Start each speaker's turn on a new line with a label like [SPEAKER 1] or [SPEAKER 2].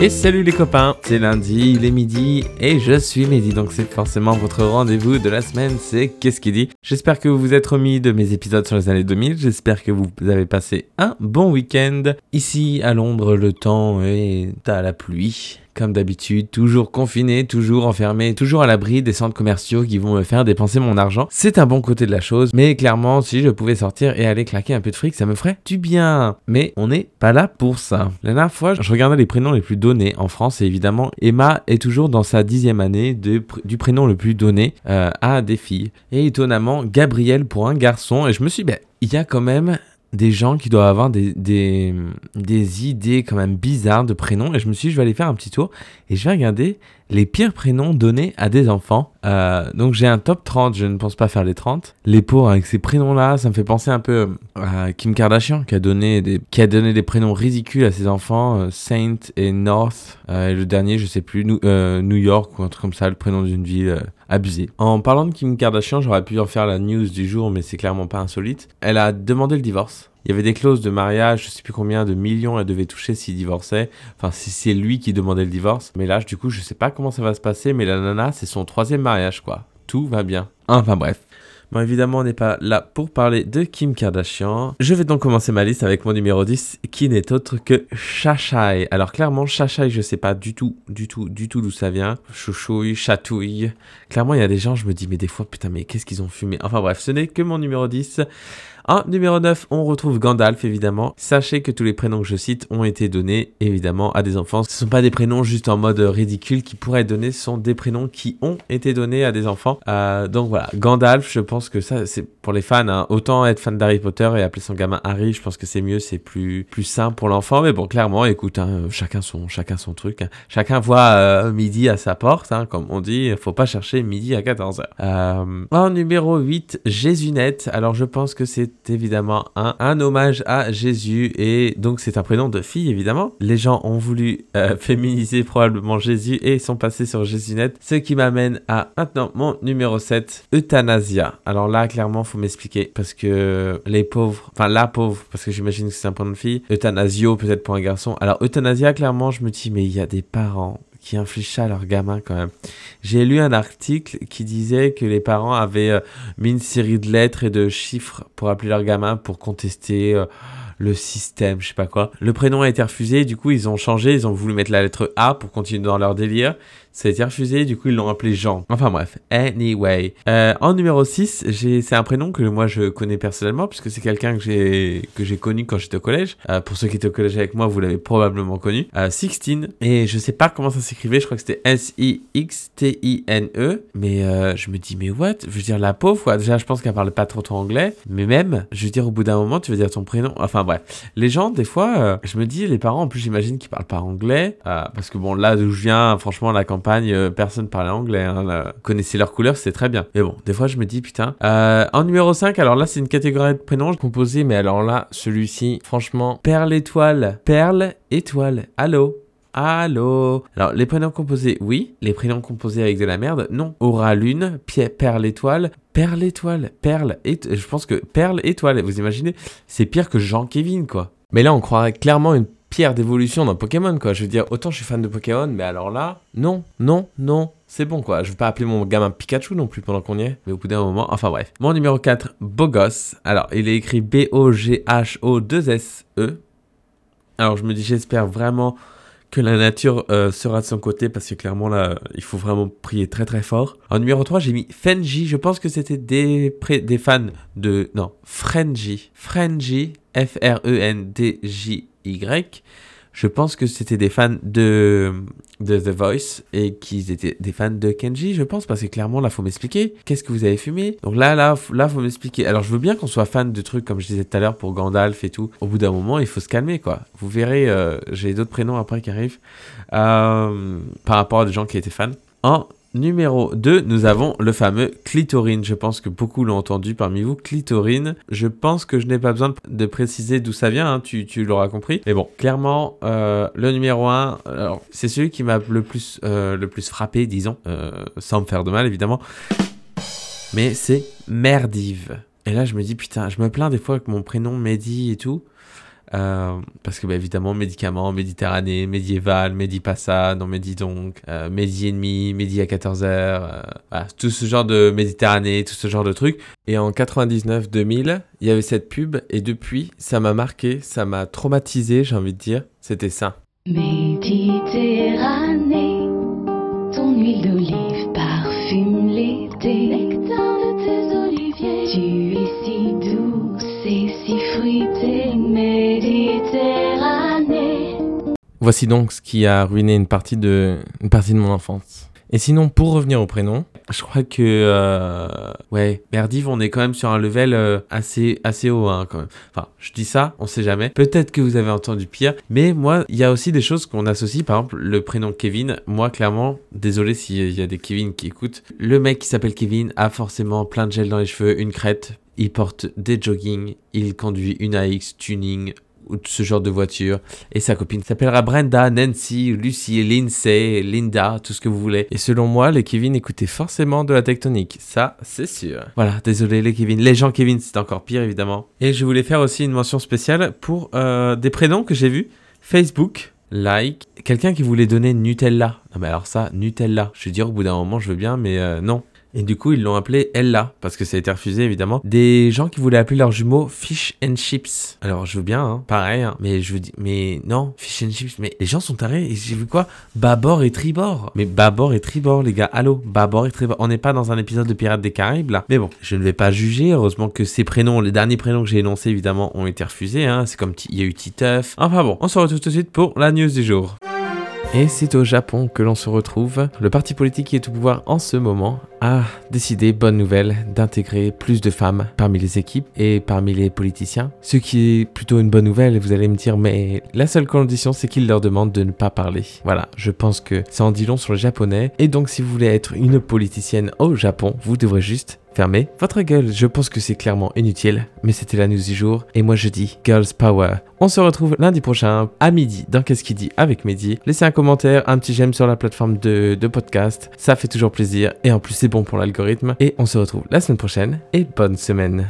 [SPEAKER 1] Et salut les copains, c'est lundi, il est midi et je suis Mehdi, donc c'est forcément votre rendez-vous de la semaine, c'est Qu'est-ce qu'il dit? J'espère que vous vous êtes remis de mes épisodes sur les années 2000, j'espère que vous avez passé un bon week-end. Ici à Londres, le temps est à la pluie, comme d'habitude, toujours confiné, toujours enfermé, toujours à l'abri des centres commerciaux qui vont me faire dépenser mon argent. C'est un bon côté de la chose, mais clairement, si je pouvais sortir et aller claquer un peu de fric, ça me ferait du bien. Mais on n'est pas là pour ça. La dernière fois, je regardais les prénoms les plus donnés en France et évidemment, Emma est toujours dans sa dixième année du prénom le plus donné euh, à des filles. Et étonnamment, Gabriel pour un garçon. Et je me suis dit, ben, il y a quand même des gens qui doivent avoir des, des, des, idées quand même bizarres de prénoms. Et je me suis dit, je vais aller faire un petit tour et je vais regarder les pires prénoms donnés à des enfants. Euh, donc j'ai un top 30, je ne pense pas faire les 30. Les pauvres avec ces prénoms-là, ça me fait penser un peu à Kim Kardashian qui a donné des, qui a donné des prénoms ridicules à ses enfants, euh, Saint et North. Euh, et le dernier, je sais plus, New, York ou un truc comme ça, le prénom d'une ville abusée. En parlant de Kim Kardashian, j'aurais pu en faire la news du jour, mais c'est clairement pas insolite. Elle a demandé le divorce. Il y avait des clauses de mariage, je sais plus combien de millions elle devait toucher s'il divorçait. Enfin, si c'est lui qui demandait le divorce. Mais là, du coup, je sais pas comment ça va se passer, mais la nana, c'est son troisième mariage, quoi. Tout va bien. Enfin, bref. Bon, évidemment, on n'est pas là pour parler de Kim Kardashian. Je vais donc commencer ma liste avec mon numéro 10, qui n'est autre que Chachai. Alors, clairement, Chachai, je sais pas du tout, du tout, du tout d'où ça vient. Chouchouille, chatouille. Clairement, il y a des gens, je me dis, mais des fois, putain, mais qu'est-ce qu'ils ont fumé? Enfin, bref, ce n'est que mon numéro 10. En numéro 9, on retrouve Gandalf, évidemment. Sachez que tous les prénoms que je cite ont été donnés, évidemment, à des enfants. Ce ne sont pas des prénoms juste en mode ridicule qui pourraient être donnés, ce sont des prénoms qui ont été donnés à des enfants. Euh, donc voilà, Gandalf, je pense que ça, c'est pour les fans. Hein. Autant être fan d'Harry Potter et appeler son gamin Harry, je pense que c'est mieux, c'est plus, plus simple pour l'enfant. Mais bon, clairement, écoute, hein, chacun, son, chacun son truc. Hein. Chacun voit euh, midi à sa porte, comme on dit. Il faut pas chercher midi à 14h. Euh, en numéro 8, Jésunette. Alors je pense que c'est évidemment un, un, hommage à Jésus et donc c'est un prénom de fille évidemment. Les gens ont voulu euh, féminiser probablement Jésus et sont passés sur Jésusnet, ce qui m'amène à maintenant mon numéro 7, Euthanasia. Alors là clairement faut m'expliquer parce que les pauvres, enfin la pauvre parce que j'imagine que c'est un prénom de fille, Euthanasio peut-être pour un garçon. Alors Euthanasia clairement je me dis mais il y a des parents qui infligent ça à leurs gamins quand même. J'ai lu un article qui disait que les parents avaient euh, mis une série de lettres et de chiffres pour appeler leurs gamins pour contester euh, le système, je sais pas quoi. Le prénom a été refusé, du coup ils ont changé, ils ont voulu mettre la lettre A pour continuer dans leur délire. Ça a été refusé, du coup ils l'ont appelé Jean. Enfin bref, anyway. Euh, en numéro 6, c'est un prénom que moi je connais personnellement, puisque c'est quelqu'un que j'ai connu quand j'étais au collège. Euh, pour ceux qui étaient au collège avec moi, vous l'avez probablement connu. Euh, Sixtine. Et je sais pas comment ça s'écrivait, je crois que c'était S-I-X-T-I-N-E. Mais euh, je me dis, mais what? Je veux dire, la pauvre, quoi. Déjà, je pense qu'elle parle pas trop trop anglais. Mais même, je veux dire, au bout d'un moment, tu veux dire ton prénom. Enfin Les gens, des fois, euh, je me dis, les parents, en plus, j'imagine qu'ils parlent pas anglais. Euh, parce que bon, là d'où je viens, franchement, la campagne euh, personne parlait anglais. Hein, connaissait leurs couleurs, c'est très bien. Mais bon, des fois, je me dis, putain. En numéro 5, alors là, c'est une catégorie de prénoms composés, mais alors là, celui-ci, franchement, Perle Étoile. Perle Étoile. Allô? Allô? Alors, les prénoms composés, oui. Les prénoms composés avec de la merde, non. Aura Lune, Pierre, Perle Étoile, Perle Étoile, Perle et Je pense que Perle Étoile, vous imaginez C'est pire que Jean-Kévin, quoi. Mais là, on croirait clairement une pierre d'évolution dans Pokémon, quoi. Je veux dire, autant je suis fan de Pokémon, mais alors là, non, non, non, c'est bon, quoi. Je veux pas appeler mon gamin Pikachu non plus pendant qu'on y est, mais au bout d'un moment, enfin bref. Mon numéro 4, Bogos. Alors, il est écrit B-O-G-H-O-2-S-E. Alors, je me dis, j'espère vraiment que la nature euh, sera de son côté parce que clairement là il faut vraiment prier très très fort. En numéro 3 j'ai mis Fenji, je pense que c'était des, des fans de... Non, Frenji. Frenji, F-R-E-N-D-J y. Je pense que c'était des fans de, de The Voice et qu'ils étaient des fans de Kenji, je pense, parce que clairement, là, faut m'expliquer. Qu'est-ce que vous avez fumé? Donc là, là, là, faut m'expliquer. Alors, je veux bien qu'on soit fan de trucs, comme je disais tout à l'heure, pour Gandalf et tout. Au bout d'un moment, il faut se calmer, quoi. Vous verrez, euh, j'ai d'autres prénoms après qui arrivent euh, par rapport à des gens qui étaient fans. En Numéro 2, nous avons le fameux clitorine. Je pense que beaucoup l'ont entendu parmi vous. Clitorine, je pense que je n'ai pas besoin de préciser d'où ça vient, hein. tu, l'auras compris. Mais bon, clairement, euh, le numéro 1, c'est celui qui m'a le, plus, euh, frappé, disons, euh, sans me faire de mal évidemment. Mais c'est Merdive. Et là, je me dis, putain, je me plains des fois avec mon prénom Mehdi et tout. Euh, parce que, bah, évidemment, médicaments, Méditerranée, médiéval, Médipassa, non, Médi donc, euh, Médi ennemi, Médi à 14h, euh, tout ce genre de Méditerranée, tout ce genre de trucs. Et en 99-2000, il y avait cette pub, et depuis, ça m'a marqué, ça m'a traumatisé, j'ai envie de dire. C'était ça.
[SPEAKER 2] Méditerranée, ton huile d'olive
[SPEAKER 1] Voici donc ce qui a ruiné une partie de, une partie de mon enfance. Et sinon, pour revenir au prénom, je crois que euh, ouais, Merdiv, on est quand même sur un level euh, assez assez haut hein, quand même. Enfin, je dis ça, on sait jamais. Peut-être que vous avez entendu pire, mais moi, il y a aussi des choses qu'on associe. Par exemple, le prénom Kevin. Moi, clairement, désolé s'il y a des Kevin qui écoutent. Le mec qui s'appelle Kevin a forcément plein de gel dans les cheveux, une crête. Il porte des jogging, il conduit une AX tuning ou ce genre de voiture. Et sa copine s'appellera Brenda, Nancy, Lucie, Lindsay, Linda, tout ce que vous voulez. Et selon moi, les Kevin écoutaient forcément de la tectonique. Ça, c'est sûr. Voilà, désolé les Kevin. Les gens Kevin, c'est encore pire évidemment. Et je voulais faire aussi une mention spéciale pour euh, des prénoms que j'ai vus. Facebook, like, quelqu'un qui voulait donner Nutella. Non mais alors ça, Nutella. Je veux dire, au bout d'un moment, je veux bien, mais euh, non. Et du coup, ils l'ont appelé Ella, parce que ça a été refusé évidemment. Des gens qui voulaient appeler leurs jumeaux Fish and Chips. Alors, je veux bien, hein, pareil, hein, mais je veux dire, mais non, Fish and Chips, mais les gens sont tarés. Et j'ai vu quoi? Babord et Tribord. Mais Babord et Tribord, les gars, allô? Babord et Tribord. On n'est pas dans un épisode de Pirates des Caraïbes là. Mais bon, je ne vais pas juger. Heureusement que ces prénoms, les derniers prénoms que j'ai énoncés évidemment, ont été refusés. Hein. C'est comme il y a eu Titeuf. Enfin bon, on se retrouve tout de suite pour la news du jour. Et c'est au Japon que l'on se retrouve. Le parti politique qui est au pouvoir en ce moment a décidé, bonne nouvelle, d'intégrer plus de femmes parmi les équipes et parmi les politiciens. Ce qui est plutôt une bonne nouvelle, vous allez me dire, mais la seule condition, c'est qu'il leur demande de ne pas parler. Voilà, je pense que ça en dit long sur le japonais. Et donc, si vous voulez être une politicienne au Japon, vous devrez juste votre gueule. Je pense que c'est clairement inutile, mais c'était la news du jour. Et moi, je dis Girls Power. On se retrouve lundi prochain à midi dans Qu'est-ce qu'il dit avec Mehdi. Laissez un commentaire, un petit j'aime sur la plateforme de podcast. Ça fait toujours plaisir. Et en plus, c'est bon pour l'algorithme. Et on se retrouve la semaine prochaine. Et bonne semaine.